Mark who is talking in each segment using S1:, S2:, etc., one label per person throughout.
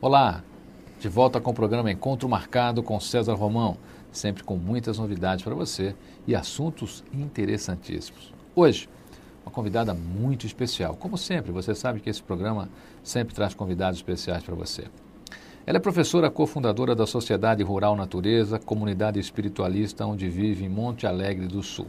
S1: Olá, de volta com o programa Encontro Marcado com César Romão, sempre com muitas novidades para você e assuntos interessantíssimos. Hoje, uma convidada muito especial. Como sempre, você sabe que esse programa sempre traz convidados especiais para você. Ela é professora cofundadora da Sociedade Rural Natureza, comunidade espiritualista onde vive em Monte Alegre do Sul.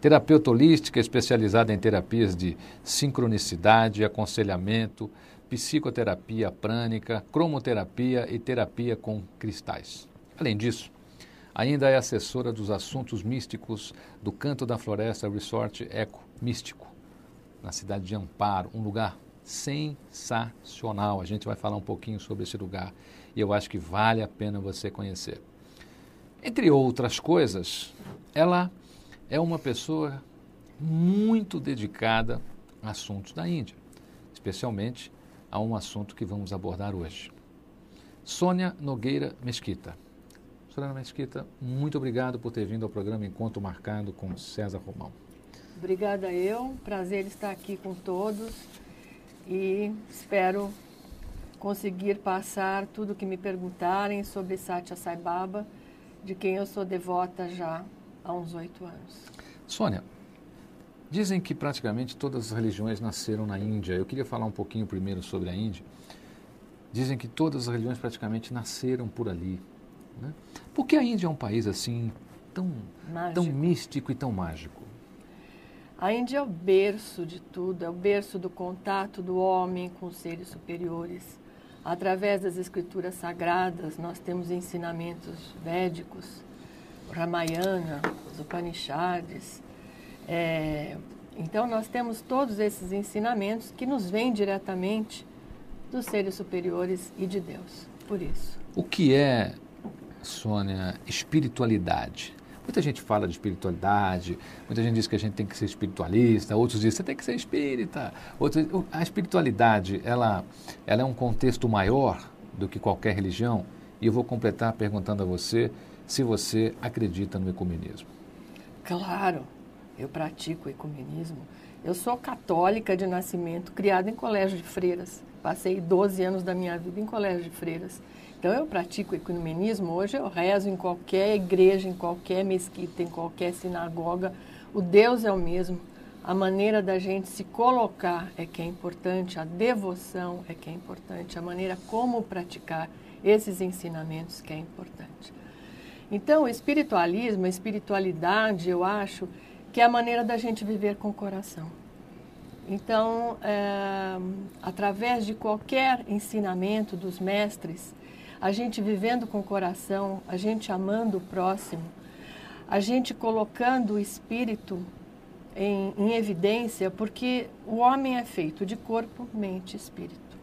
S1: Terapeuta holística especializada em terapias de sincronicidade, aconselhamento, psicoterapia prânica, cromoterapia e terapia com cristais. Além disso, ainda é assessora dos assuntos místicos do Canto da Floresta Resort Eco Místico, na cidade de Amparo, um lugar sensacional. A gente vai falar um pouquinho sobre esse lugar e eu acho que vale a pena você conhecer. Entre outras coisas, ela é uma pessoa muito dedicada a assuntos da Índia, especialmente a um assunto que vamos abordar hoje. Sônia Nogueira Mesquita. Sônia Mesquita, muito obrigado por ter vindo ao programa Encontro Marcado com César Romão.
S2: Obrigada eu, prazer estar aqui com todos e espero conseguir passar tudo o que me perguntarem sobre Satya Sai Baba, de quem eu sou devota já há uns oito anos.
S1: Sônia, Dizem que praticamente todas as religiões nasceram na Índia. Eu queria falar um pouquinho primeiro sobre a Índia. Dizem que todas as religiões praticamente nasceram por ali. Né? Por que a Índia é um país assim tão, tão místico e tão mágico?
S2: A Índia é o berço de tudo, é o berço do contato do homem com os seres superiores. Através das escrituras sagradas, nós temos ensinamentos védicos, Ramayana, os Upanishads, é, então, nós temos todos esses ensinamentos que nos vêm diretamente dos seres superiores e de Deus. Por isso.
S1: O que é, Sônia, espiritualidade? Muita gente fala de espiritualidade, muita gente diz que a gente tem que ser espiritualista, outros dizem que você tem que ser espírita. Outros, a espiritualidade, ela, ela é um contexto maior do que qualquer religião? E eu vou completar perguntando a você se você acredita no ecumenismo.
S2: Claro, eu pratico ecumenismo. Eu sou católica de nascimento, criada em colégio de freiras. Passei 12 anos da minha vida em colégio de freiras. Então eu pratico ecumenismo. Hoje eu rezo em qualquer igreja, em qualquer mesquita, em qualquer sinagoga. O Deus é o mesmo. A maneira da gente se colocar é que é importante, a devoção é que é importante, a maneira como praticar esses ensinamentos que é importante. Então, o espiritualismo, a espiritualidade, eu acho que é a maneira da gente viver com o coração. Então, é, através de qualquer ensinamento dos mestres, a gente vivendo com o coração, a gente amando o próximo, a gente colocando o espírito em, em evidência, porque o homem é feito de corpo, mente e espírito.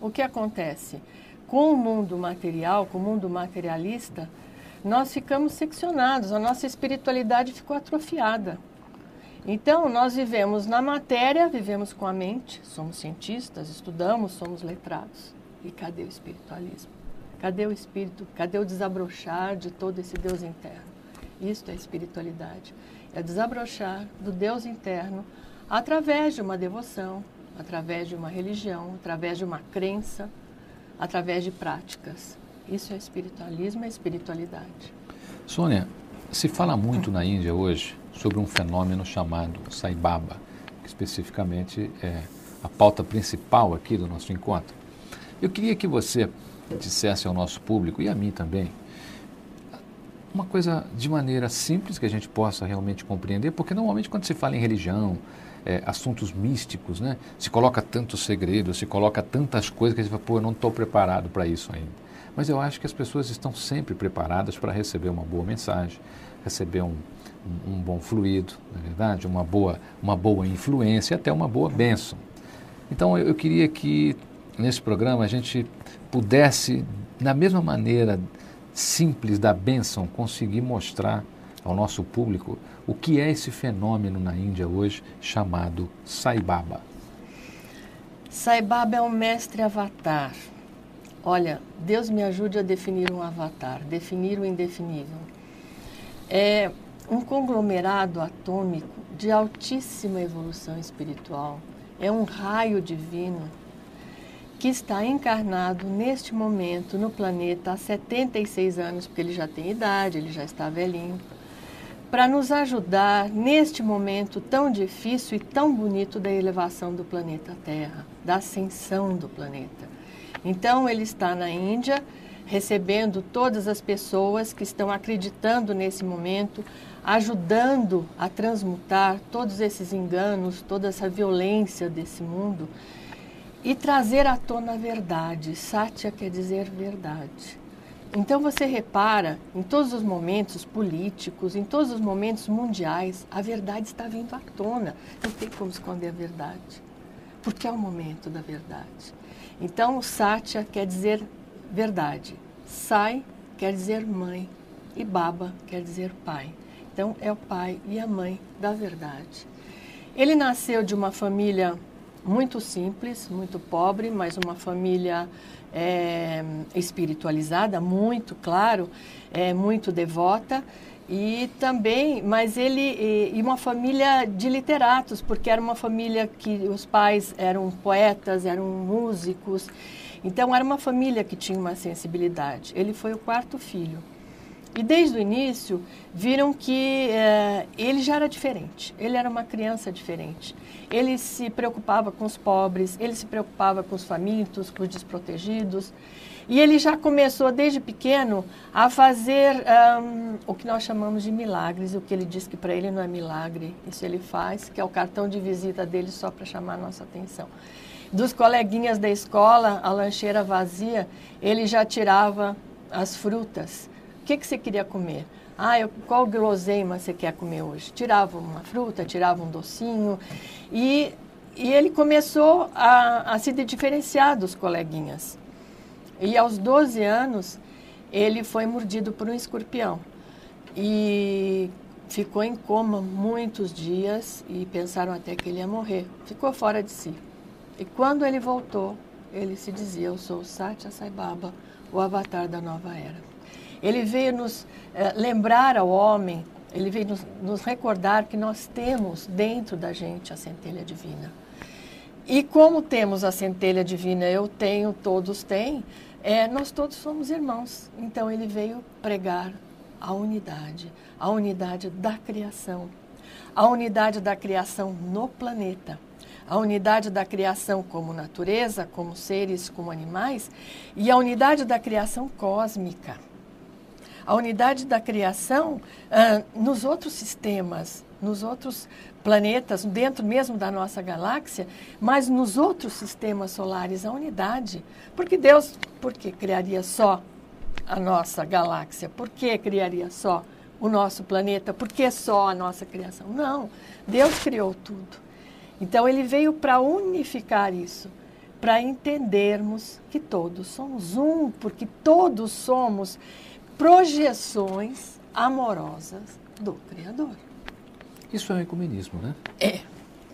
S2: O que acontece? Com o mundo material, com o mundo materialista, nós ficamos seccionados, a nossa espiritualidade ficou atrofiada. Então, nós vivemos na matéria, vivemos com a mente, somos cientistas, estudamos, somos letrados. E cadê o espiritualismo? Cadê o espírito? Cadê o desabrochar de todo esse Deus interno? Isto é espiritualidade. É desabrochar do Deus interno através de uma devoção, através de uma religião, através de uma crença, através de práticas. Isso é espiritualismo, é espiritualidade.
S1: Sônia, se fala muito na Índia hoje sobre um fenômeno chamado Sai Baba, que especificamente é a pauta principal aqui do nosso encontro. Eu queria que você dissesse ao nosso público e a mim também uma coisa de maneira simples que a gente possa realmente compreender, porque normalmente quando se fala em religião, é, assuntos místicos, né, se coloca tantos segredos, se coloca tantas coisas que a gente fala, pô, eu não estou preparado para isso ainda. Mas eu acho que as pessoas estão sempre preparadas para receber uma boa mensagem, receber um, um, um bom fluido, na é verdade, uma boa, uma boa influência, até uma boa bênção. Então eu, eu queria que nesse programa a gente pudesse, da mesma maneira simples da bênção, conseguir mostrar ao nosso público o que é esse fenômeno na Índia hoje chamado Sai Baba.
S2: Sai Baba é um mestre avatar Olha, Deus me ajude a definir um avatar, definir o indefinível. É um conglomerado atômico de altíssima evolução espiritual. É um raio divino que está encarnado neste momento no planeta há 76 anos, porque ele já tem idade, ele já está velhinho, para nos ajudar neste momento tão difícil e tão bonito da elevação do planeta Terra, da ascensão do planeta. Então, ele está na Índia, recebendo todas as pessoas que estão acreditando nesse momento, ajudando a transmutar todos esses enganos, toda essa violência desse mundo e trazer à tona a verdade. Satya quer dizer verdade. Então você repara, em todos os momentos políticos, em todos os momentos mundiais, a verdade está vindo à tona. Não tem como esconder a verdade, porque é o momento da verdade. Então, Satya quer dizer verdade. Sai quer dizer mãe e Baba quer dizer pai. Então, é o pai e a mãe da verdade. Ele nasceu de uma família muito simples, muito pobre, mas uma família é, espiritualizada, muito claro, é, muito devota e também, mas ele e, e, uma família de literatos, porque era uma família que os pais eram poetas, eram músicos, então era uma família que tinha uma sensibilidade. Ele foi o quarto filho. E desde o início viram que é, ele já era diferente, ele era uma criança diferente. Ele se preocupava com os pobres, ele se preocupava com os famintos, com os desprotegidos. E ele já começou desde pequeno a fazer um, o que nós chamamos de milagres, o que ele diz que para ele não é milagre, isso ele faz, que é o cartão de visita dele só para chamar a nossa atenção. Dos coleguinhas da escola, a lancheira vazia, ele já tirava as frutas que, que você queria comer? Ah, eu, qual guloseima você quer comer hoje? Tirava uma fruta, tirava um docinho. E, e ele começou a, a se diferenciar dos coleguinhas. E aos 12 anos, ele foi mordido por um escorpião. E ficou em coma muitos dias e pensaram até que ele ia morrer. Ficou fora de si. E quando ele voltou, ele se dizia: Eu sou Satya Sai Baba, o avatar da nova era. Ele veio nos eh, lembrar ao homem, ele veio nos, nos recordar que nós temos dentro da gente a centelha divina. E como temos a centelha divina, eu tenho, todos têm, é, nós todos somos irmãos. Então ele veio pregar a unidade, a unidade da criação, a unidade da criação no planeta, a unidade da criação como natureza, como seres, como animais, e a unidade da criação cósmica. A unidade da criação ah, nos outros sistemas, nos outros planetas, dentro mesmo da nossa galáxia, mas nos outros sistemas solares, a unidade. Porque Deus, por que criaria só a nossa galáxia? Por que criaria só o nosso planeta? Por que só a nossa criação? Não, Deus criou tudo. Então ele veio para unificar isso, para entendermos que todos somos um, porque todos somos projeções amorosas do Criador.
S1: Isso é um ecumenismo, né?
S2: É.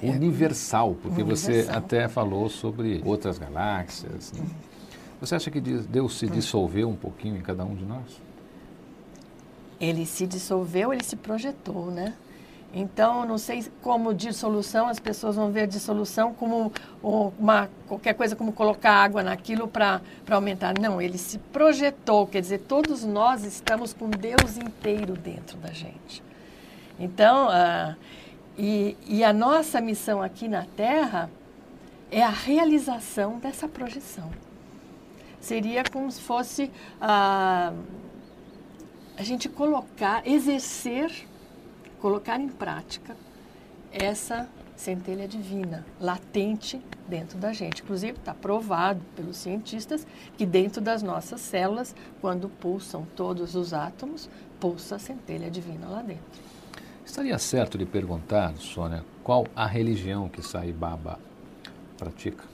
S1: Universal, porque Universal. você até falou sobre outras galáxias. Né? Você acha que Deus se dissolveu um pouquinho em cada um de nós?
S2: Ele se dissolveu, ele se projetou, né? Então, não sei como dissolução, as pessoas vão ver dissolução como uma, qualquer coisa, como colocar água naquilo para aumentar. Não, ele se projetou, quer dizer, todos nós estamos com Deus inteiro dentro da gente. Então, uh, e, e a nossa missão aqui na Terra é a realização dessa projeção. Seria como se fosse uh, a gente colocar, exercer colocar em prática essa centelha divina latente dentro da gente. Inclusive, está provado pelos cientistas que dentro das nossas células, quando pulsam todos os átomos, pulsa a centelha divina lá dentro.
S1: Estaria certo de perguntar, Sônia, qual a religião que Sai Baba pratica?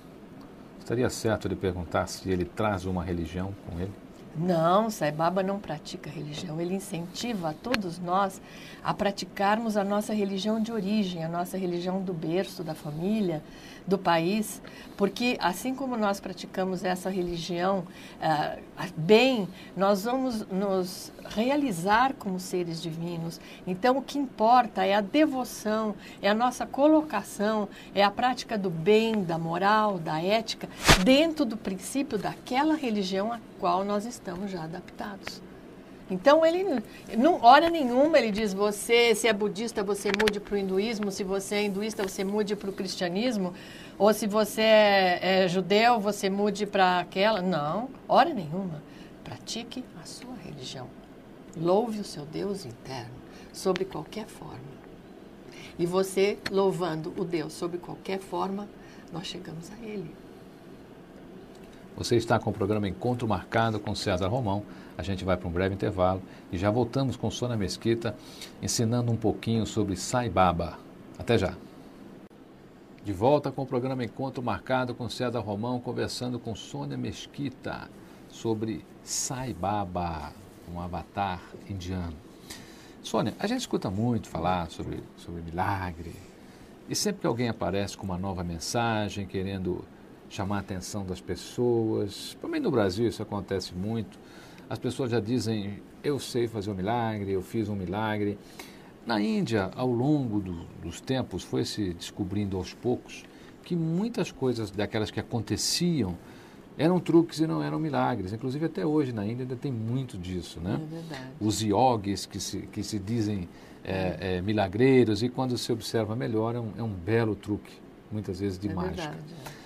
S1: Estaria certo de perguntar se ele traz uma religião com ele?
S2: Não, Sai Baba não pratica religião. Ele incentiva a todos nós a praticarmos a nossa religião de origem, a nossa religião do berço, da família, do país, porque assim como nós praticamos essa religião uh, bem, nós vamos nos realizar como seres divinos. Então, o que importa é a devoção, é a nossa colocação, é a prática do bem, da moral, da ética, dentro do princípio daquela religião a qual nós estamos já adaptados. Então ele não hora nenhuma ele diz você se é budista você mude para o hinduísmo, se você é hinduísta você mude para o cristianismo, ou se você é, é judeu você mude para aquela. Não, hora nenhuma. Pratique a sua religião. Louve o seu Deus interno sobre qualquer forma. E você louvando o Deus sobre qualquer forma, nós chegamos a Ele.
S1: Você está com o programa Encontro Marcado com César Romão. A gente vai para um breve intervalo e já voltamos com Sônia Mesquita ensinando um pouquinho sobre Sai Baba. Até já. De volta com o programa Encontro Marcado com César Romão, conversando com Sônia Mesquita sobre Sai Baba, um avatar indiano. Sônia, a gente escuta muito falar sobre, sobre milagre, e sempre que alguém aparece com uma nova mensagem, querendo chamar a atenção das pessoas, também no Brasil isso acontece muito, as pessoas já dizem, eu sei fazer um milagre, eu fiz um milagre. Na Índia, ao longo do, dos tempos, foi se descobrindo aos poucos que muitas coisas daquelas que aconteciam eram truques e não eram milagres. Inclusive, até hoje na Índia ainda tem muito disso, né?
S2: É verdade.
S1: Os yogis que se, que se dizem é, é, milagreiros e quando se observa melhor é um, é um belo truque, muitas vezes de
S2: é
S1: mágica.
S2: Verdade, é.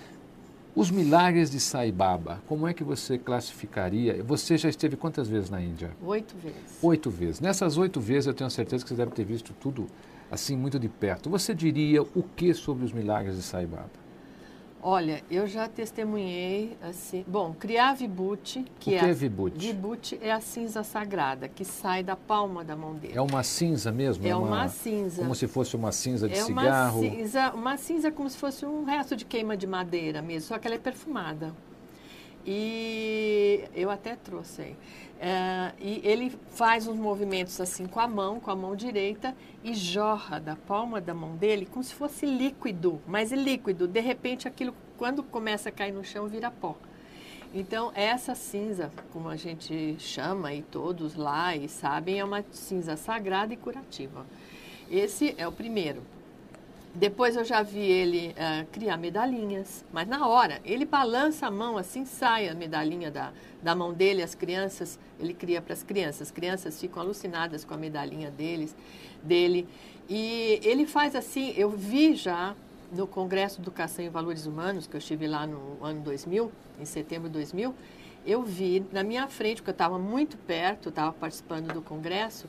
S1: Os milagres de Sai Baba, como é que você classificaria? Você já esteve quantas vezes na Índia?
S2: Oito vezes.
S1: Oito vezes. Nessas oito vezes eu tenho certeza que você deve ter visto tudo assim muito de perto. Você diria o que sobre os milagres de Sai Baba?
S2: Olha, eu já testemunhei assim. Bom, criar vibhuti, que,
S1: o que
S2: é,
S1: é vibhuti?
S2: Vibhuti é a cinza sagrada que sai da palma da mão dele.
S1: É uma cinza mesmo?
S2: É uma, uma cinza.
S1: Como se fosse uma cinza de
S2: é
S1: cigarro?
S2: Uma cinza, uma cinza como se fosse um resto de queima de madeira mesmo, só que ela é perfumada. E eu até trouxe aí. É, e ele faz uns movimentos assim com a mão, com a mão direita, e jorra da palma da mão dele como se fosse líquido, mas é líquido. De repente, aquilo, quando começa a cair no chão, vira pó. Então, essa cinza, como a gente chama, e todos lá e sabem, é uma cinza sagrada e curativa. Esse é o primeiro. Depois eu já vi ele uh, criar medalhinhas, mas na hora, ele balança a mão assim, sai a medalhinha da, da mão dele, as crianças, ele cria para as crianças. As crianças ficam alucinadas com a medalhinha deles, dele. E ele faz assim, eu vi já no Congresso Educação e Valores Humanos, que eu estive lá no ano 2000, em setembro de 2000, eu vi na minha frente, porque eu estava muito perto, estava participando do congresso,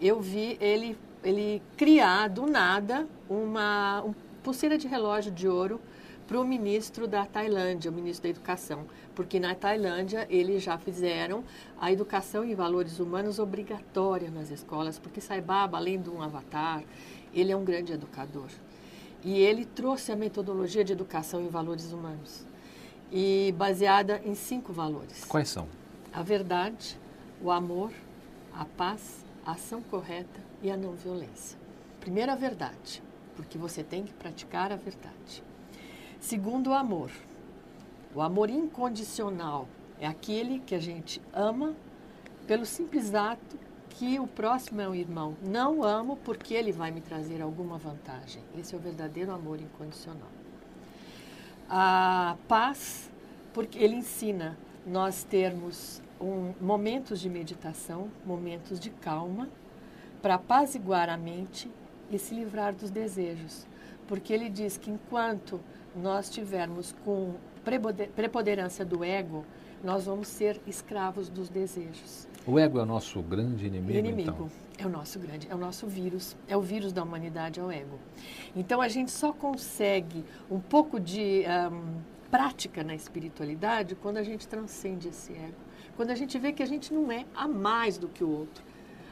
S2: eu vi ele ele criar do nada uma um pulseira de relógio de ouro para o ministro da Tailândia, o ministro da Educação, porque na Tailândia eles já fizeram a educação em valores humanos obrigatória nas escolas, porque Sai Baba, além de um avatar, ele é um grande educador. E ele trouxe a metodologia de educação em valores humanos, e baseada em cinco valores.
S1: Quais são?
S2: A verdade, o amor, a paz, a ação correta e a não violência. Primeiro, a verdade, porque você tem que praticar a verdade. Segundo, o amor. O amor incondicional é aquele que a gente ama pelo simples ato que o próximo é um irmão. Não amo porque ele vai me trazer alguma vantagem. Esse é o verdadeiro amor incondicional. A paz, porque ele ensina nós termos um, momentos de meditação, momentos de calma, para apaziguar a mente e se livrar dos desejos. Porque ele diz que enquanto nós tivermos com preponderância do ego, nós vamos ser escravos dos desejos.
S1: O ego é o nosso grande inimigo,
S2: inimigo.
S1: então?
S2: É o nosso grande, é o nosso vírus, é o vírus da humanidade, é o ego. Então a gente só consegue um pouco de um, prática na espiritualidade quando a gente transcende esse ego. Quando a gente vê que a gente não é a mais do que o outro.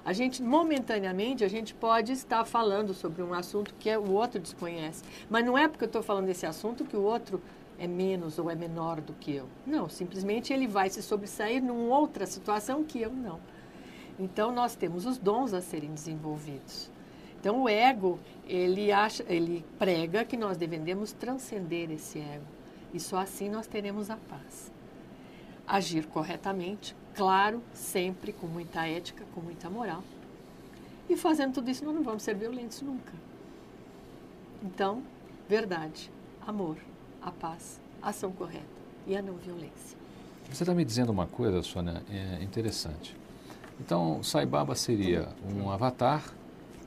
S2: A gente, momentaneamente, a gente pode estar falando sobre um assunto que o outro desconhece. Mas não é porque eu estou falando desse assunto que o outro é menos ou é menor do que eu. Não, simplesmente ele vai se sobressair numa outra situação que eu não. Então nós temos os dons a serem desenvolvidos. Então o ego, ele acha, ele prega que nós devemos transcender esse ego. E só assim nós teremos a paz. Agir corretamente, claro, sempre com muita ética, com muita moral. E fazendo tudo isso, nós não vamos ser violentos nunca. Então, verdade, amor, a paz, a ação correta e a não violência.
S1: Você está me dizendo uma coisa, Sônia, é interessante. Então, Sai Baba seria um avatar,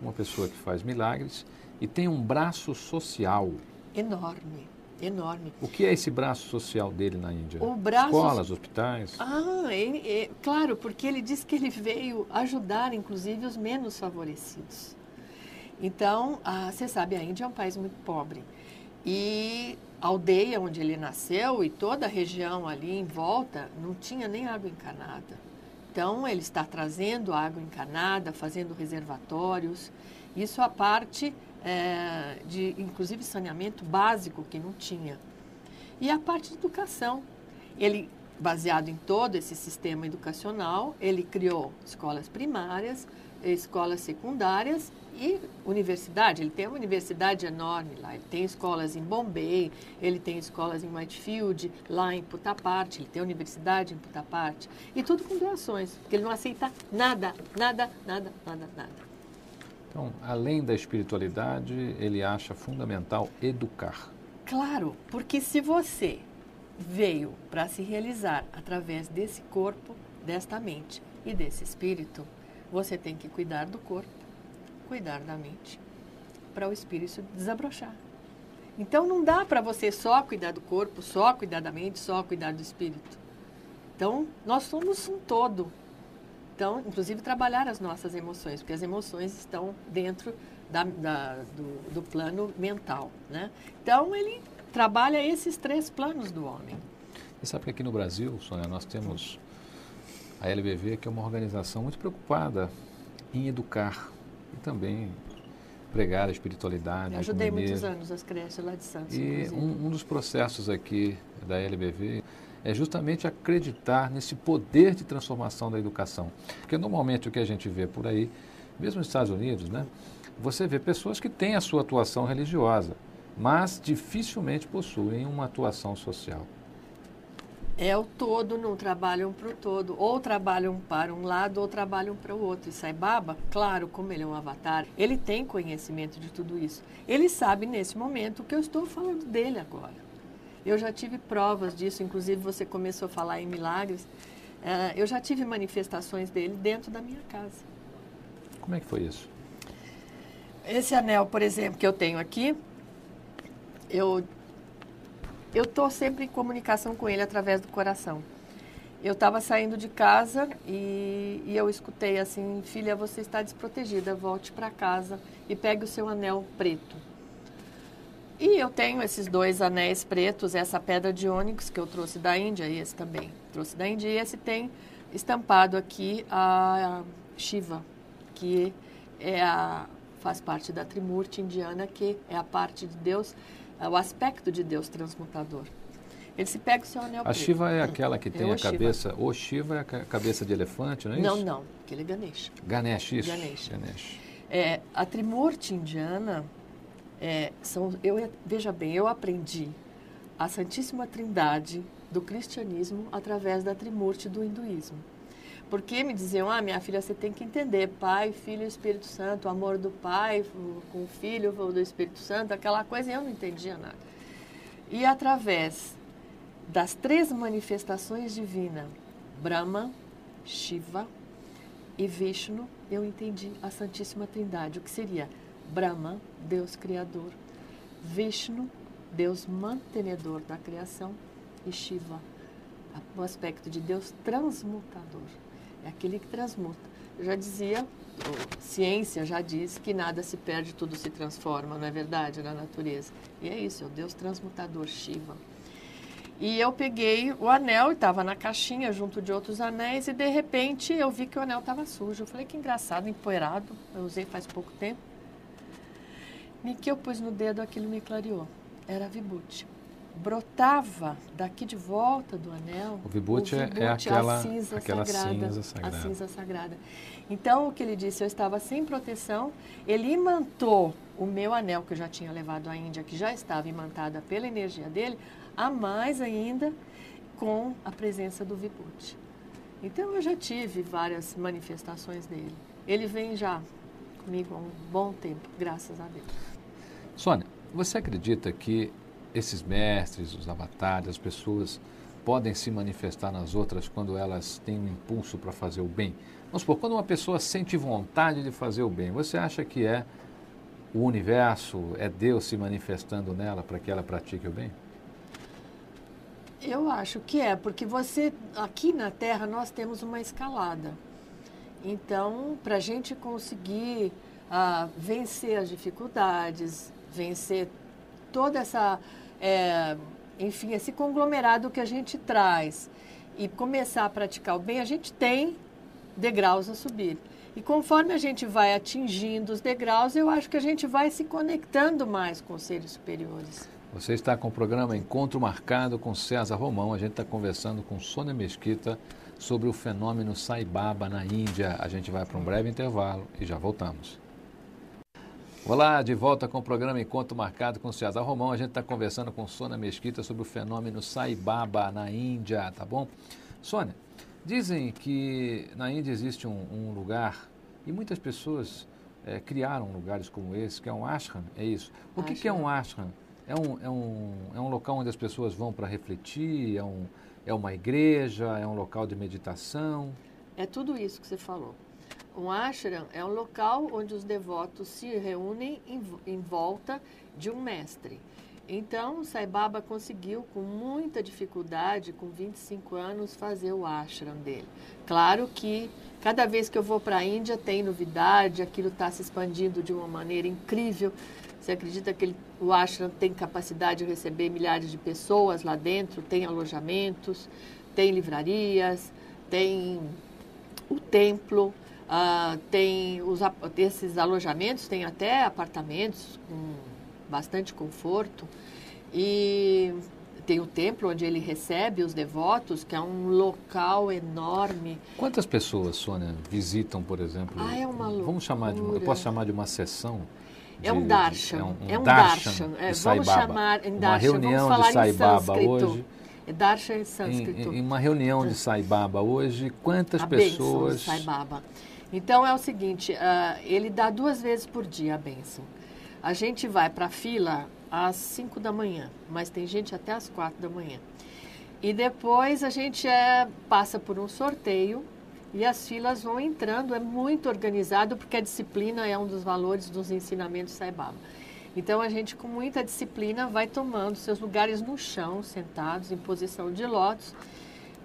S1: uma pessoa que faz milagres e tem um braço social.
S2: Enorme, enorme.
S1: O que é esse braço social dele na Índia?
S2: O braço...
S1: Escolas, hospitais?
S2: Ah, é, é, claro, porque ele diz que ele veio ajudar, inclusive, os menos favorecidos. Então, você sabe, a Índia é um país muito pobre. E a aldeia onde ele nasceu e toda a região ali em volta não tinha nem água encanada. Então, ele está trazendo água encanada, fazendo reservatórios. Isso a parte é, de, inclusive, saneamento básico que não tinha. E a parte de educação. Ele, baseado em todo esse sistema educacional, ele criou escolas primárias, escolas secundárias e universidade. Ele tem uma universidade enorme lá. Ele tem escolas em Bombay, ele tem escolas em Whitefield, lá em Putaparte, ele tem universidade em Putaparte. E tudo com doações, porque ele não aceita nada, nada, nada, nada, nada.
S1: Então, além da espiritualidade, ele acha fundamental educar.
S2: Claro, porque se você veio para se realizar através desse corpo, desta mente e desse espírito, você tem que cuidar do corpo, cuidar da mente, para o espírito desabrochar. Então não dá para você só cuidar do corpo, só cuidar da mente, só cuidar do espírito. Então nós somos um todo. Então, inclusive trabalhar as nossas emoções, porque as emoções estão dentro da, da, do, do plano mental, né? Então ele trabalha esses três planos do homem.
S1: Você sabe que aqui no Brasil, Sônia, nós temos a LBV, que é uma organização muito preocupada em educar e também pregar a espiritualidade.
S2: Eu ajudei muitos anos as creches lá de Santos.
S1: E um, um, dos processos aqui da LBV é justamente acreditar nesse poder de transformação da educação. Porque normalmente o que a gente vê por aí, mesmo nos Estados Unidos, né, você vê pessoas que têm a sua atuação religiosa, mas dificilmente possuem uma atuação social
S2: é o todo, não trabalham para o todo. Ou trabalham para um lado ou trabalham para o outro. E Sai Baba, claro, como ele é um avatar, ele tem conhecimento de tudo isso. Ele sabe nesse momento o que eu estou falando dele agora. Eu já tive provas disso, inclusive você começou a falar em milagres. Uh, eu já tive manifestações dele dentro da minha casa.
S1: Como é que foi isso?
S2: Esse anel, por exemplo, que eu tenho aqui, eu eu estou sempre em comunicação com ele através do coração. Eu estava saindo de casa e, e, eu escutei assim, filha, você está desprotegida, volte para casa e pegue o seu anel preto. E eu tenho esses dois anéis pretos, essa pedra de ônix que eu trouxe da Índia, e esse também trouxe da Índia, e esse tem estampado aqui a Shiva, que é a, faz parte da Trimurti indiana, que é a parte de Deus é o aspecto de Deus transmutador. Ele se pega o seu anel
S1: A Shiva é aquela que é tem é a cabeça. O Shiva é a cabeça de elefante, não é
S2: não,
S1: isso?
S2: Não, não. Aquele é Ganesh.
S1: Ganesh, isso.
S2: Ganesh. Ganesh. É, a Trimurti indiana, é, são, eu, veja bem, eu aprendi a Santíssima Trindade do cristianismo através da Trimurti do hinduísmo. Porque me diziam, ah, minha filha, você tem que entender, Pai, Filho e Espírito Santo, o amor do Pai com o Filho do Espírito Santo, aquela coisa, eu não entendia nada. E através das três manifestações divinas, Brahma, Shiva e Vishnu, eu entendi a Santíssima Trindade, o que seria Brahma, Deus Criador, Vishnu, Deus mantenedor da criação, e Shiva, o aspecto de Deus transmutador. É aquele que transmuta. Eu já dizia, ciência já diz que nada se perde, tudo se transforma, não é verdade, na natureza. E é isso, é o Deus transmutador, Shiva. E eu peguei o anel, estava na caixinha junto de outros anéis, e de repente eu vi que o anel estava sujo. Eu falei, que engraçado, empoeirado. Eu usei faz pouco tempo. E que eu pus no dedo, aquilo me clareou. Era vibute. brotava daqui de volta do anel.
S1: O vibhuti, o vibhuti é, é aquela, cinza, aquela sagrada,
S2: cinza sagrada. A cinza sagrada. Então, o que ele disse, eu estava sem proteção, ele imantou o meu anel, que eu já tinha levado à Índia, que já estava imantada pela energia dele, a mais ainda com a presença do vibhuti. Então, eu já tive várias manifestações dele. Ele vem já comigo há um bom tempo, graças a Deus.
S1: Sônia, você acredita que esses mestres, os avatares, as pessoas podem se manifestar nas outras quando elas têm um impulso para fazer o bem? Vamos supor, quando uma pessoa sente vontade de fazer o bem, você acha que é o universo, é Deus se manifestando nela para que ela pratique o bem?
S2: Eu acho que é, porque você, aqui na Terra, nós temos uma escalada. Então, para a gente conseguir uh, vencer as dificuldades, vencer toda essa, é, enfim, esse conglomerado que a gente traz e começar a praticar o bem, a gente tem degraus a subir. E conforme a gente vai atingindo os degraus, eu acho que a gente vai se conectando mais com os seres superiores.
S1: Você está com o programa Encontro Marcado com César Romão. A gente está conversando com Sônia Mesquita sobre o fenômeno Sai Baba na Índia. A gente vai para um breve intervalo e já voltamos. Olá, de volta com o programa Encontro Marcado com César Romão. A gente está conversando com Sônia Mesquita sobre o fenômeno Sai Baba na Índia, tá bom? Sônia, dizem que na Índia existe um, um lugar e muitas pessoas é, criaram lugares como esse, que é um ashram, é isso. O que, que é um ashram? É um, é, um, é um local onde as pessoas vão para refletir? É, um, é uma igreja? É um local de meditação?
S2: É tudo isso que você falou. Um ashram é um local onde os devotos se reúnem em, em volta de um mestre. Então, Sai Baba conseguiu, com muita dificuldade, com 25 anos, fazer o ashram dele. Claro que cada vez que eu vou para a Índia tem novidade, aquilo está se expandindo de uma maneira incrível. Você acredita que ele, o ashram tem capacidade de receber milhares de pessoas lá dentro? Tem alojamentos, tem livrarias, tem o templo, uh, tem os, esses alojamentos, tem até apartamentos com bastante conforto. E tem o templo onde ele recebe os devotos, que é um local enorme.
S1: Quantas pessoas, Sônia, visitam, por exemplo?
S2: Ah, é uma loucura. Vamos
S1: chamar de uma, eu posso chamar de uma sessão
S2: é um darshan. É um, um, é um darshan. É, vamos chamar em darshan. Uma reunião de Sai Baba hoje. É darshan em sânscrito.
S1: Em, em, uma reunião de Sai Baba hoje, quantas a pessoas...
S2: Sai Baba. Então é o seguinte, uh, ele dá duas vezes por dia a bênção. A gente vai para a fila às 5 da manhã, mas tem gente até às 4 da manhã. E depois a gente é, passa por um sorteio e as filas vão entrando, é muito organizado, porque a disciplina é um dos valores dos ensinamentos Sai Baba. Então a gente, com muita disciplina, vai tomando seus lugares no chão, sentados em posição de lótus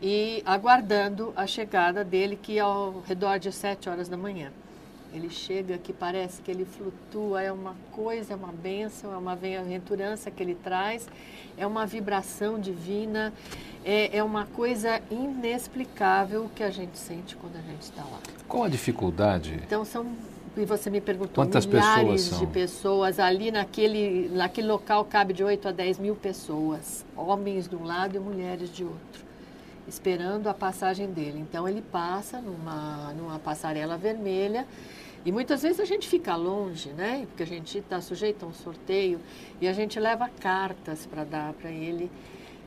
S2: e aguardando a chegada dele, que é ao redor de 7 horas da manhã. Ele chega que parece que ele flutua, é uma coisa, é uma bênção, é uma bem-aventurança que ele traz, é uma vibração divina, é, é uma coisa inexplicável que a gente sente quando a gente está lá.
S1: Qual a dificuldade?
S2: Então são e você me perguntou,
S1: Quantas
S2: milhares
S1: pessoas
S2: de pessoas. Ali naquele, naquele local cabe de 8 a 10 mil pessoas, homens de um lado e mulheres de outro, esperando a passagem dele. Então ele passa numa, numa passarela vermelha e muitas vezes a gente fica longe, né? Porque a gente está sujeito a um sorteio e a gente leva cartas para dar para ele.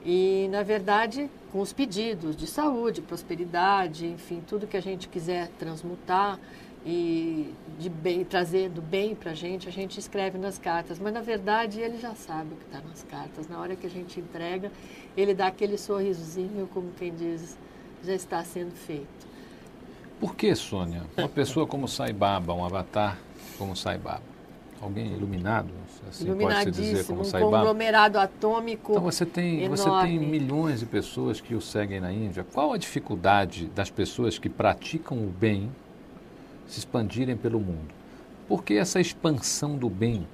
S2: E, na verdade, com os pedidos de saúde, prosperidade, enfim, tudo que a gente quiser transmutar e de bem, trazer do bem para a gente, a gente escreve nas cartas. Mas, na verdade, ele já sabe o que está nas cartas. Na hora que a gente entrega, ele dá aquele sorrisozinho, como quem diz, já está sendo feito.
S1: Por que, Sônia, uma pessoa como Sai Baba, um avatar como Sai Baba, alguém iluminado, assim pode se dizer como
S2: um
S1: Sai Baba?
S2: conglomerado atômico
S1: Então você tem,
S2: enorme.
S1: você tem milhões de pessoas que o seguem na Índia. Qual a dificuldade das pessoas que praticam o bem se expandirem pelo mundo? Por que essa expansão do bem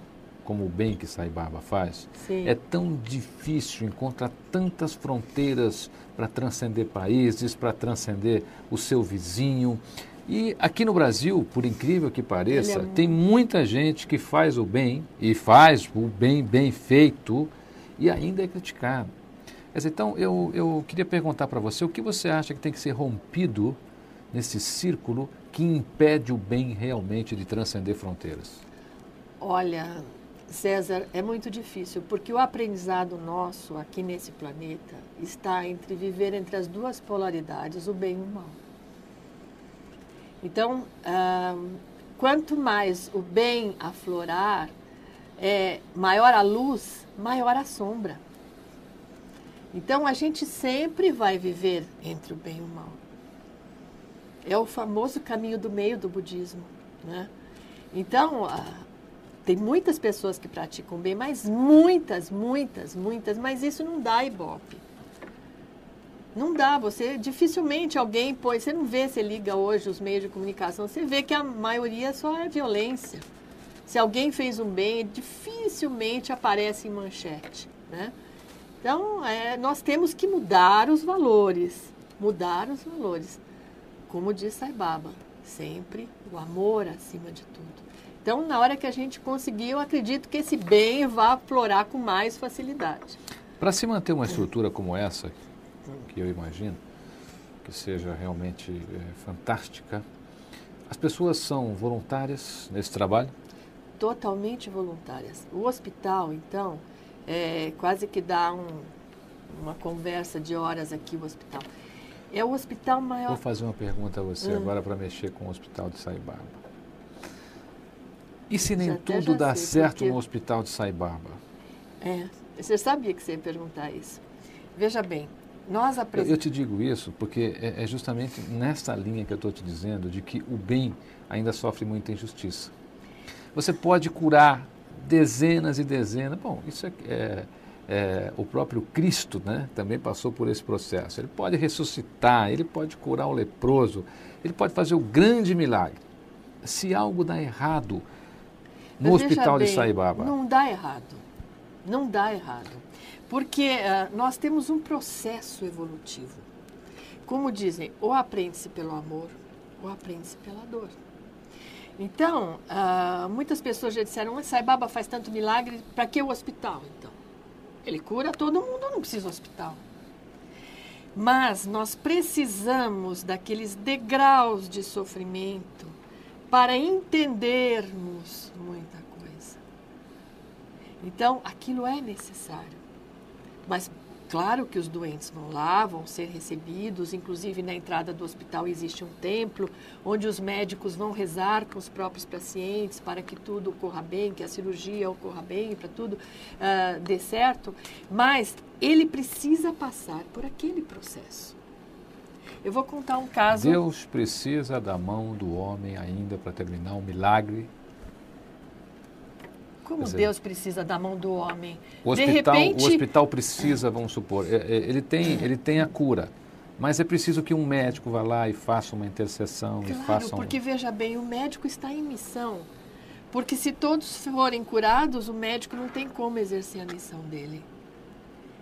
S1: como o bem que Sai Baba faz,
S2: Sim.
S1: é tão difícil encontrar tantas fronteiras para transcender países, para transcender o seu vizinho. E aqui no Brasil, por incrível que pareça, é tem muita gente que faz o bem e faz o bem bem feito e ainda é criticado. então, eu, eu queria perguntar para você, o que você acha que tem que ser rompido nesse círculo que impede o bem realmente de transcender fronteiras?
S2: Olha, César, é muito difícil, porque o aprendizado nosso aqui nesse planeta está entre viver entre as duas polaridades, o bem e o mal. Então, quanto mais o bem aflorar, é, maior a luz, maior a sombra. Então, a gente sempre vai viver entre o bem e o mal. É o famoso caminho do meio do budismo. Né? Então, ah, tem muitas pessoas que praticam bem, mas muitas, muitas, muitas, mas isso não dá ibope. Não dá, você dificilmente alguém põe, você não vê, você liga hoje os meios de comunicação, você vê que a maioria só é violência. Se alguém fez um bem, dificilmente aparece em manchete, né? Então, é, nós temos que mudar os valores, mudar os valores. Como diz Sai Baba, sempre o amor acima de tudo. Então, na hora que a gente conseguir, eu acredito que esse bem vai aflorar com mais facilidade.
S1: Para se manter uma estrutura como essa, que eu imagino que seja realmente é, fantástica, as pessoas são voluntárias nesse trabalho?
S2: Totalmente voluntárias. O hospital, então, é, quase que dá um, uma conversa de horas aqui o hospital. É o hospital maior.
S1: Vou fazer uma pergunta a você hum. agora para mexer com o hospital de Saibaba. E se nem tudo dá certo porque... no hospital de Saibaba?
S2: É, você sabia que você ia perguntar isso. Veja bem, nós
S1: apresentamos... Eu te digo isso porque é, é justamente nessa linha que eu estou te dizendo de que o bem ainda sofre muita injustiça. Você pode curar dezenas e dezenas. Bom, isso é, é, é, o próprio Cristo, né? Também passou por esse processo. Ele pode ressuscitar, ele pode curar o leproso, ele pode fazer o grande milagre. Se algo dá errado, no Mas hospital bem, de Saibaba?
S2: Não dá errado. Não dá errado. Porque uh, nós temos um processo evolutivo. Como dizem, ou aprende-se pelo amor, ou aprende-se pela dor. Então, uh, muitas pessoas já disseram, mas Saibaba faz tanto milagre, para que o hospital, então? Ele cura todo mundo, não precisa do hospital. Mas nós precisamos daqueles degraus de sofrimento para entendermos. Então, aquilo é necessário. Mas, claro que os doentes vão lá, vão ser recebidos, inclusive na entrada do hospital existe um templo, onde os médicos vão rezar com os próprios pacientes para que tudo ocorra bem, que a cirurgia ocorra bem, para tudo uh, dê certo. Mas ele precisa passar por aquele processo. Eu vou contar um caso.
S1: Deus precisa da mão do homem ainda para terminar um milagre.
S2: Como dizer, Deus precisa da mão do homem?
S1: O hospital, repente... o hospital precisa, vamos supor, é, é, ele tem, ele tem a cura. Mas é preciso que um médico vá lá e faça uma intercessão
S2: claro,
S1: e faça
S2: um... porque veja bem, o médico está em missão. Porque se todos forem curados, o médico não tem como exercer a missão dele.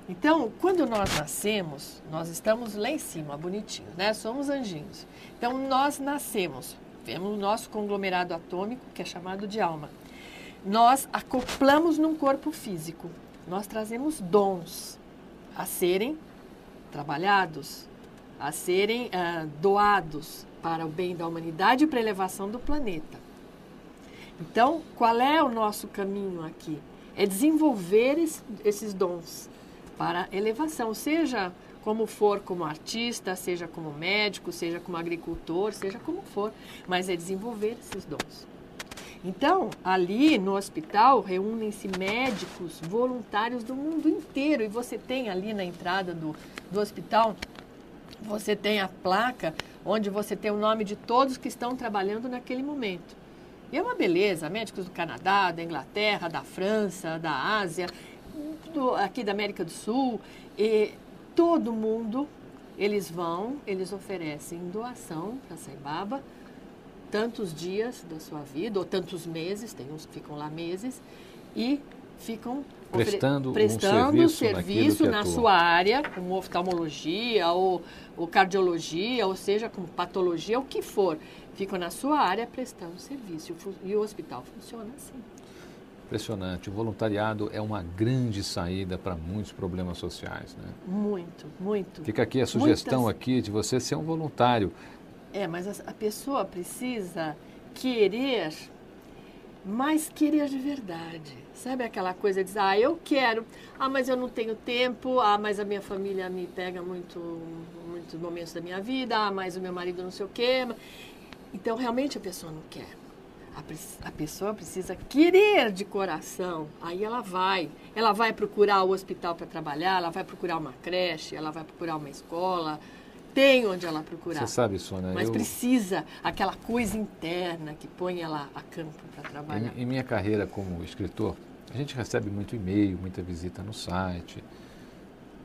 S2: Então, quando nós nascemos, nós estamos lá em cima, bonitinhos, né? Somos anjinhos. Então, nós nascemos, temos o nosso conglomerado atômico, que é chamado de alma. Nós acoplamos num corpo físico. Nós trazemos dons a serem trabalhados, a serem uh, doados para o bem da humanidade e para a elevação do planeta. Então, qual é o nosso caminho aqui? É desenvolver esse, esses dons para elevação, seja como for como artista, seja como médico, seja como agricultor, seja como for, mas é desenvolver esses dons. Então, ali no hospital reúnem-se médicos voluntários do mundo inteiro. E você tem ali na entrada do, do hospital, você tem a placa onde você tem o nome de todos que estão trabalhando naquele momento. E é uma beleza, médicos do Canadá, da Inglaterra, da França, da Ásia, do, aqui da América do Sul, e todo mundo, eles vão, eles oferecem doação para Saibaba, tantos dias da sua vida, ou tantos meses, tem uns que ficam lá meses, e ficam
S1: prestando,
S2: prestando
S1: um
S2: serviço, serviço na sua área, como oftalmologia ou, ou, cardiologia, ou seja, como patologia, o que for. Ficam na sua área prestando serviço. E o hospital funciona assim.
S1: Impressionante. O voluntariado é uma grande saída para muitos problemas sociais, né?
S2: Muito, muito.
S1: Fica aqui a sugestão Muitas... aqui de você ser um voluntário.
S2: É, mas a, pessoa precisa querer, mas querer de verdade. Sabe aquela coisa de dizer, ah, eu quero, ah, mas eu não tenho tempo, ah, mas a minha família me pega muito, muitos momentos da minha vida, ah, mas o meu marido não sei o quê. Então, realmente a pessoa não quer. A, a, pessoa precisa querer de coração. Aí ela vai. Ela vai procurar o hospital para trabalhar, ela vai procurar uma creche, ela vai procurar uma escola. Tem onde ela procurar.
S1: Você sabe, Sônia.
S2: Mas eu... precisa aquela coisa interna que põe ela a campo para trabalhar.
S1: Em, em minha carreira como escritor, a gente recebe muito e-mail, muita visita no site.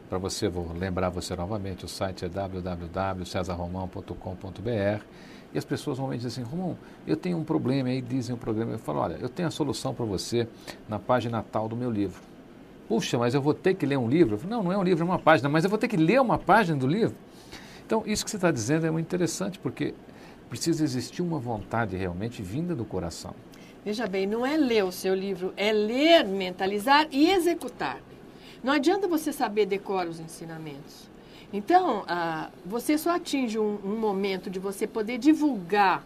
S1: Para você, vou lembrar você novamente, o site é www.cesarromão.com.br e as pessoas normalmente dizem assim, Romão, eu tenho um problema, aí dizem o um problema, eu falo, olha, eu tenho a solução para você na página tal do meu livro. Puxa, mas eu vou ter que ler um livro? Falo, não, não é um livro, é uma página, mas eu vou ter que ler uma página do livro? Então, isso que você está dizendo é muito interessante, porque precisa existir uma vontade realmente vinda do coração.
S2: Veja bem, não é ler o seu livro, é ler, mentalizar e executar. Não adianta você saber decorar os ensinamentos. Então, ah, você só atinge um, um momento de você poder divulgar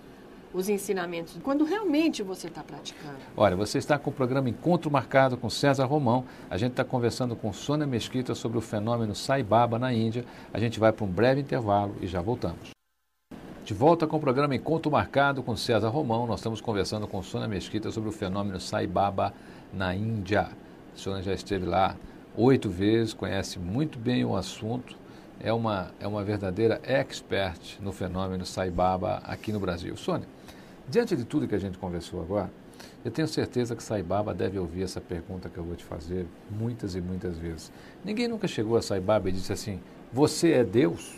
S2: os ensinamentos quando realmente você está praticando.
S1: Olha, você está com o programa Encontro Marcado com César Romão. A gente está conversando com Sônia Mesquita sobre o fenômeno Sai Baba na Índia. A gente vai para um breve intervalo e já voltamos. De volta com o programa Encontro Marcado com César Romão. Nós estamos conversando com Sônia Mesquita sobre o fenômeno Sai Baba na Índia. Sônia já esteve lá oito vezes, conhece muito bem o assunto é uma, é uma verdadeira expert no fenômeno Sai Baba aqui no Brasil. Sônia, diante de tudo que a gente conversou agora, eu tenho certeza que Sai Baba deve ouvir essa pergunta que eu vou te fazer muitas e muitas vezes. Ninguém nunca chegou a Sai Baba e disse assim: Você é Deus?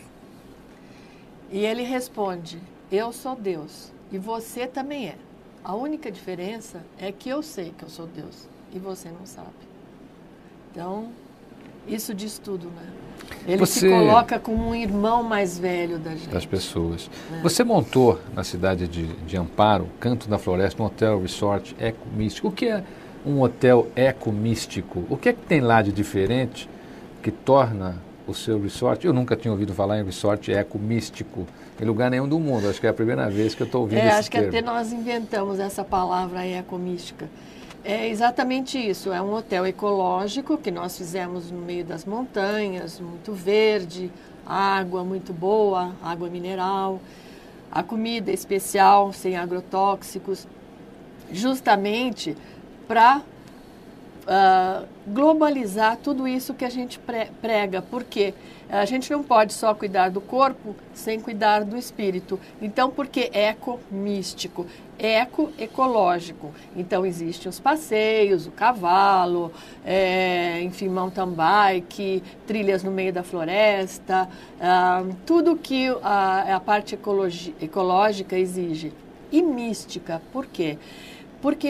S2: E ele responde: Eu sou Deus e você também é. A única diferença é que eu sei que eu sou Deus e você não sabe. Então, isso diz tudo, né? Ele Você, se coloca como um irmão mais velho da gente.
S1: Das pessoas. É. Você montou na cidade de, de Amparo, Canto da Floresta, um hotel resort eco místico. O que é um hotel eco místico? O que é que tem lá de diferente que torna o seu resort? Eu nunca tinha ouvido falar em resort eco místico em lugar nenhum do mundo. Acho que é a primeira vez que eu estou ouvindo é, esse
S2: acho termo. que até nós inventamos essa palavra eco mística. É exatamente isso. É um hotel ecológico que nós fizemos no meio das montanhas, muito verde, água muito boa, água mineral, a comida especial, sem agrotóxicos, justamente para uh, globalizar tudo isso que a gente prega, porque a gente não pode só cuidar do corpo sem cuidar do espírito. Então, por que eco místico? Eco ecológico. Então, existem os passeios, o cavalo, é, enfim, mountain bike, trilhas no meio da floresta, ah, tudo que a, a parte ecológica exige. E mística, por quê?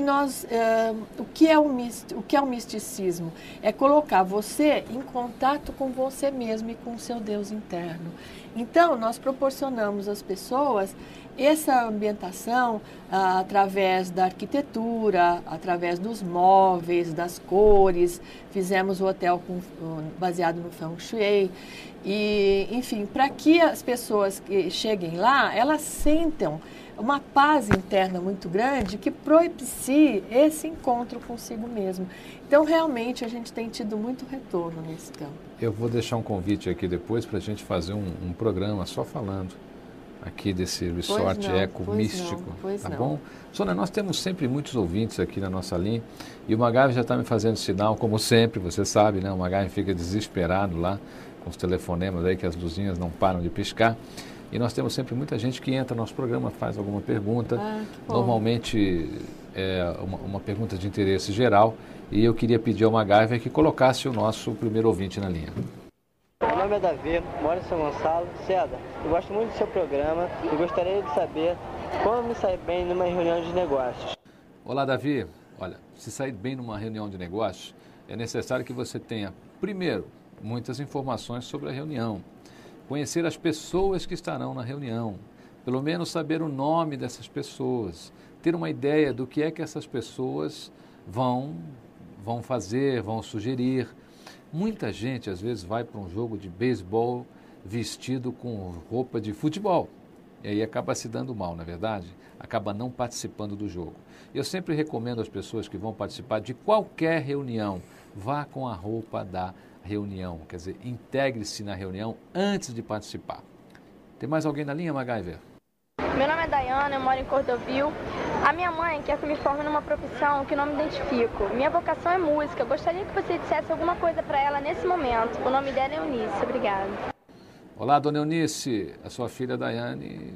S2: Nós, uh, o, que é o, o que é o misticismo? É colocar você em contato com você mesmo e com o seu Deus interno. Então, nós proporcionamos às pessoas essa ambientação uh, através da arquitetura, através dos móveis, das cores. Fizemos o hotel com, baseado no Feng Shui. E, enfim, para que as pessoas que cheguem lá, elas sentam uma paz interna muito grande que propicie esse encontro consigo mesmo. Então, realmente, a gente tem tido muito retorno nesse campo.
S1: Eu vou deixar um convite aqui depois para a gente fazer um, um, programa só falando aqui desse resort não, eco místico,
S2: não,
S1: tá
S2: não.
S1: bom? Sônia, nós temos sempre muitos ouvintes aqui na nossa linha e o Magave já está me fazendo sinal, como sempre, você sabe, né? O Magave fica desesperado lá com os telefonemas aí que as luzinhas não param de piscar. E nós temos sempre muita gente que entra no nosso programa, faz alguma pergunta.
S2: Ah,
S1: Normalmente é uma, uma, pergunta de interesse geral. E eu queria pedir ao MacGyver que colocasse o nosso primeiro ouvinte na linha.
S3: Meu nome é Davi, moro em São Gonçalo. Ceda, eu gosto muito do seu programa e gostaria de saber como me sair bem numa reunião de negócios.
S1: Olá, Davi. Olha, se sair bem numa reunião de negócios, é necessário que você tenha, primeiro, muitas informações sobre a reunião conhecer as pessoas que estarão na reunião, pelo menos saber o nome dessas pessoas, ter uma ideia do que é que essas pessoas vão, vão fazer, vão sugerir. Muita gente, às vezes, vai para um jogo de beisebol vestido com roupa de futebol. E aí acaba se dando mal, na é verdade? Acaba não participando do jogo. Eu sempre recomendo às pessoas que vão participar de qualquer reunião, vá com a roupa da reunião, quer dizer, integre-se na reunião antes de participar. Tem mais alguém na linha, MacGyver?
S4: Meu nome é Dayana, eu moro em Cordovil. A minha mãe quer que eu me forme numa profissão que não me identifico. Minha vocação é música. Eu gostaria que você dissesse alguma coisa para ela nesse momento. O nome dela é Eunice. Obrigada.
S1: Olá, dona Eunice. A sua filha Daiane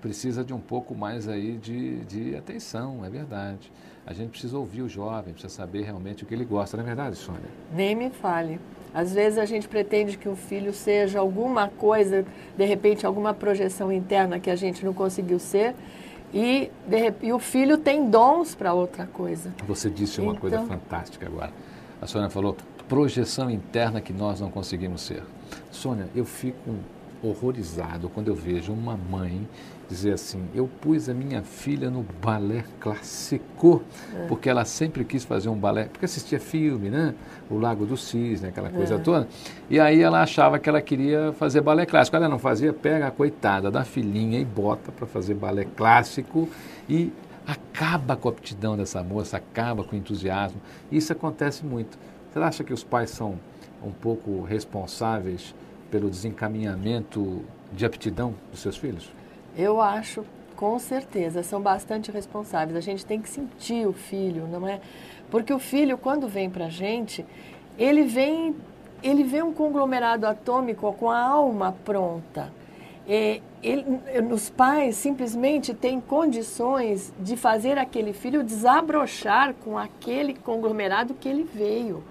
S1: precisa de um pouco mais aí de, de atenção, é verdade. A gente precisa ouvir o jovem, precisa saber realmente o que ele gosta, não é verdade, Sônia?
S2: Nem me fale. Às vezes a gente pretende que o filho seja alguma coisa, de repente alguma projeção interna que a gente não conseguiu ser, e, de, e o filho tem dons para outra coisa.
S1: Você disse uma então... coisa fantástica agora. A Sônia falou projeção interna que nós não conseguimos ser. Sônia, eu fico horrorizado quando eu vejo uma mãe dizer assim: eu pus a minha filha no balé clássico, é. porque ela sempre quis fazer um balé, porque assistia filme, né? O Lago do Cisne, aquela coisa é. toda. E aí ela achava que ela queria fazer balé clássico. Ela não fazia, pega a coitada da filhinha e bota para fazer balé clássico e acaba com a aptidão dessa moça, acaba com o entusiasmo. Isso acontece muito. Você acha que os pais são um pouco responsáveis pelo desencaminhamento de aptidão dos seus filhos?
S2: Eu acho, com certeza, são bastante responsáveis. A gente tem que sentir o filho, não é? Porque o filho, quando vem para a gente, ele vem, ele vê um conglomerado atômico com a alma pronta. E ele, os pais simplesmente têm condições de fazer aquele filho desabrochar com aquele conglomerado que ele veio.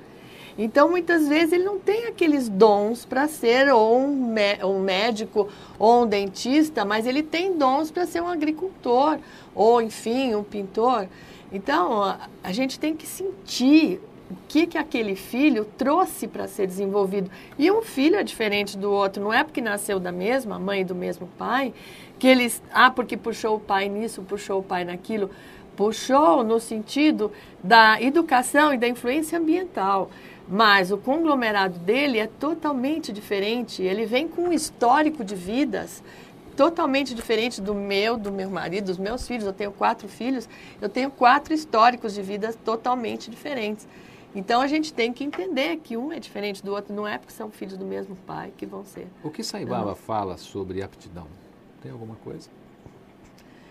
S2: Então, muitas vezes, ele não tem aqueles dons para ser ou um, um, médico ou um dentista, mas ele tem dons para ser um agricultor ou, enfim, um pintor. Então, a, gente tem que sentir o que, que aquele filho trouxe para ser desenvolvido. E um filho é diferente do outro, não é porque nasceu da mesma mãe e do mesmo pai, que eles, ah, porque puxou o pai nisso, puxou o pai naquilo. Puxou no sentido da educação e da influência ambiental. Mas o conglomerado dele é totalmente diferente. Ele vem com um histórico de vidas totalmente diferente do meu, do meu marido, dos meus filhos. Eu tenho quatro filhos, eu tenho quatro históricos de vidas totalmente diferentes. Então a gente tem que entender que um é diferente do outro, não é porque são filhos do mesmo pai que vão ser.
S1: O que Saibaba fala sobre aptidão? Tem alguma coisa?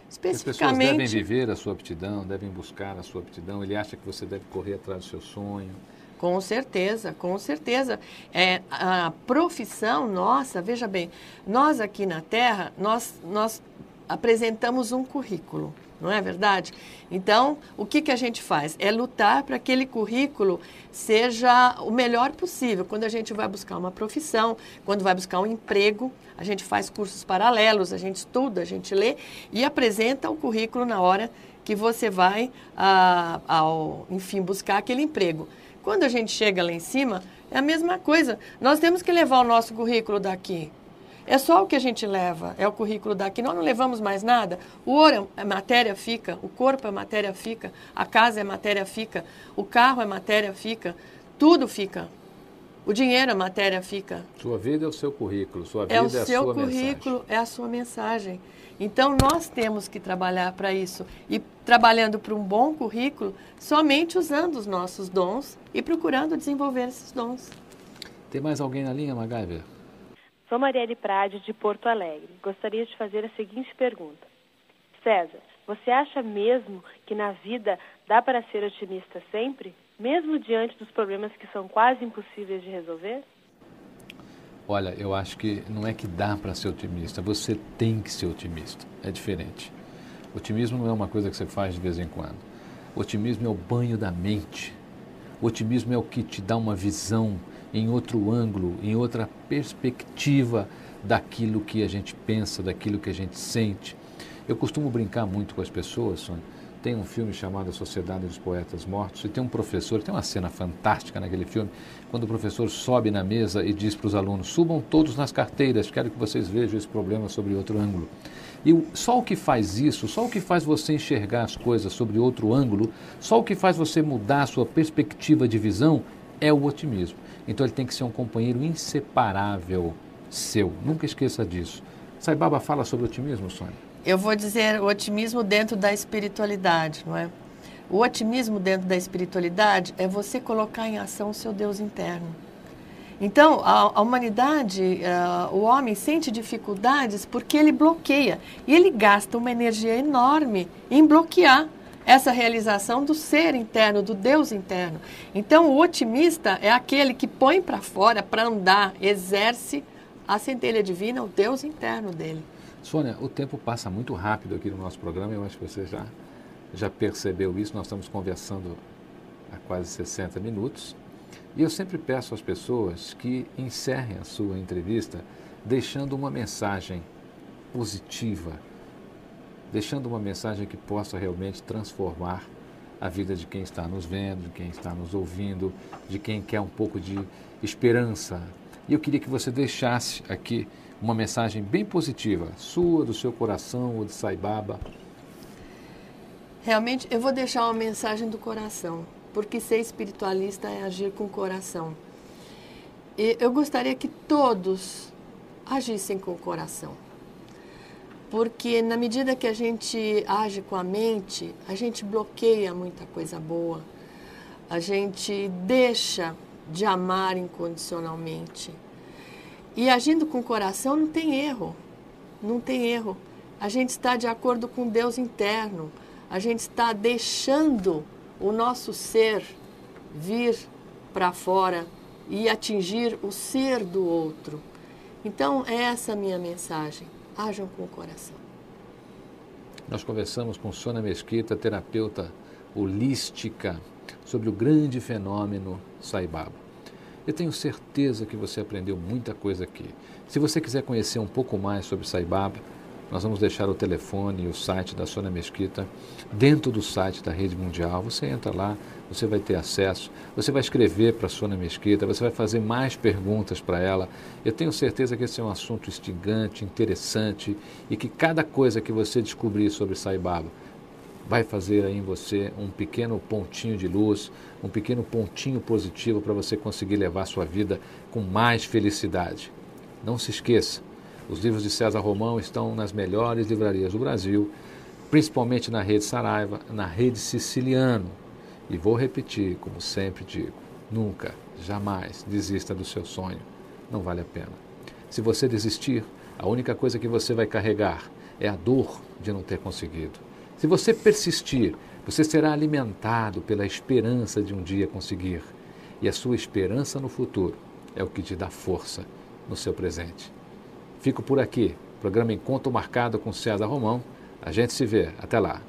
S2: Especificamente.
S1: As pessoas devem viver a sua aptidão, devem buscar a sua aptidão. Ele acha que você deve correr atrás do seu sonho.
S2: Com certeza, com certeza. É, a profissão nossa, veja bem, nós aqui na Terra, nós, nós apresentamos um currículo, não é verdade? Então, o que, que a gente faz? É lutar para que aquele currículo seja o melhor possível. Quando a gente vai buscar uma profissão, quando vai buscar um emprego, a gente faz cursos paralelos, a gente estuda, a gente lê e apresenta o currículo na hora que você vai, ah, ao, enfim, buscar aquele emprego. Quando a gente chega lá em cima, é a mesma coisa. Nós temos que levar o nosso currículo daqui. É só o que a gente leva, é o currículo daqui. Nós não levamos mais nada. O ouro é matéria fica, o corpo é matéria fica, a casa é matéria fica, o carro é matéria fica, tudo fica. O dinheiro é matéria fica.
S1: Sua vida é o seu currículo, sua vida é, o é a seu sua
S2: currículo,
S1: mensagem.
S2: é a sua mensagem. Então, nós temos que trabalhar para isso. E trabalhando para um bom currículo, somente usando os nossos dons e procurando desenvolver esses dons.
S1: Tem mais alguém na linha, MacGyver?
S5: Sou Marielle Prade, de Porto Alegre. Gostaria de fazer a seguinte pergunta. César, você acha mesmo que na vida dá para ser otimista sempre, mesmo diante dos problemas que são quase impossíveis de resolver?
S1: Olha, eu acho que não é que dá para ser otimista, você tem que ser otimista. É diferente. Otimismo não é uma coisa que você faz de vez em quando. Otimismo é o banho da mente. Otimismo é o que te dá uma visão em outro ângulo, em outra perspectiva daquilo que a gente pensa, daquilo que a gente sente. Eu costumo brincar muito com as pessoas, Sônia, Tem um filme chamado A Sociedade dos Poetas Mortos e tem um professor, tem uma cena fantástica naquele filme, quando o professor sobe na mesa e diz para os alunos: subam todos nas carteiras, quero que vocês vejam esse problema sobre outro ângulo. E só o que faz isso, só o que faz você enxergar as coisas sobre outro ângulo, só o que faz você mudar a sua perspectiva de visão é o otimismo. Então ele tem que ser um companheiro inseparável seu. Nunca esqueça disso. Saibaba fala sobre otimismo, Sônia
S2: eu vou dizer o otimismo dentro da espiritualidade, não é? O otimismo dentro da espiritualidade é você colocar em ação o seu Deus interno. Então, a, a humanidade, uh, o homem sente dificuldades porque ele bloqueia. E ele gasta uma energia enorme em bloquear essa realização do ser interno, do Deus interno. Então, o otimista é aquele que põe para fora, para andar, exerce a centelha divina, o Deus interno dele.
S1: Sônia, o tempo passa muito rápido aqui no nosso programa, eu acho que você já, já percebeu isso. Nós estamos conversando há quase 60 minutos. E eu sempre peço às pessoas que encerrem a sua entrevista deixando uma mensagem positiva, deixando uma mensagem que possa realmente transformar a vida de quem está nos vendo, de quem está nos ouvindo, de quem quer um pouco de esperança. E eu queria que você deixasse aqui uma mensagem bem positiva, sua, do seu coração ou de Saibaba?
S2: Realmente, eu vou deixar uma mensagem do coração, porque ser espiritualista é agir com o coração. E eu gostaria que todos agissem com o coração. Porque na medida que a gente age com a mente, a gente bloqueia muita coisa boa. A gente deixa de amar incondicionalmente e agindo com o coração não tem erro. Não tem erro. A gente está de acordo com Deus interno. A gente está deixando o nosso ser vir para fora e atingir o ser do outro. Então, é essa a minha mensagem. Ajam com o coração.
S1: Nós conversamos com Sônia Mesquita, terapeuta holística, sobre o grande fenômeno Saibaba. Eu tenho certeza que você aprendeu muita coisa aqui. Se você quiser conhecer um pouco mais sobre Saibaba, nós vamos deixar o telefone e o site da Sônia Mesquita dentro do site da Rede Mundial. Você entra lá, você vai ter acesso, você vai escrever para a Sônia Mesquita, você vai fazer mais perguntas para ela. Eu tenho certeza que esse é um assunto instigante, interessante e que cada coisa que você descobrir sobre Saibaba vai fazer aí em você um pequeno pontinho de luz, um pequeno pontinho positivo para você conseguir levar sua vida com mais felicidade. Não se esqueça, os livros de César Romão estão nas melhores livrarias do Brasil, principalmente na rede Saraiva, na rede Siciliano. E vou repetir, como sempre digo, nunca, jamais desista do seu sonho. Não vale a pena. Se você desistir, a única coisa que você vai carregar é a dor de não ter conseguido. Se você persistir, você será alimentado pela esperança de um dia conseguir. E a sua esperança no futuro é o que te dá força no seu presente. Fico por aqui. Programa Encontro Marcado com César Romão. A gente se vê. Até lá.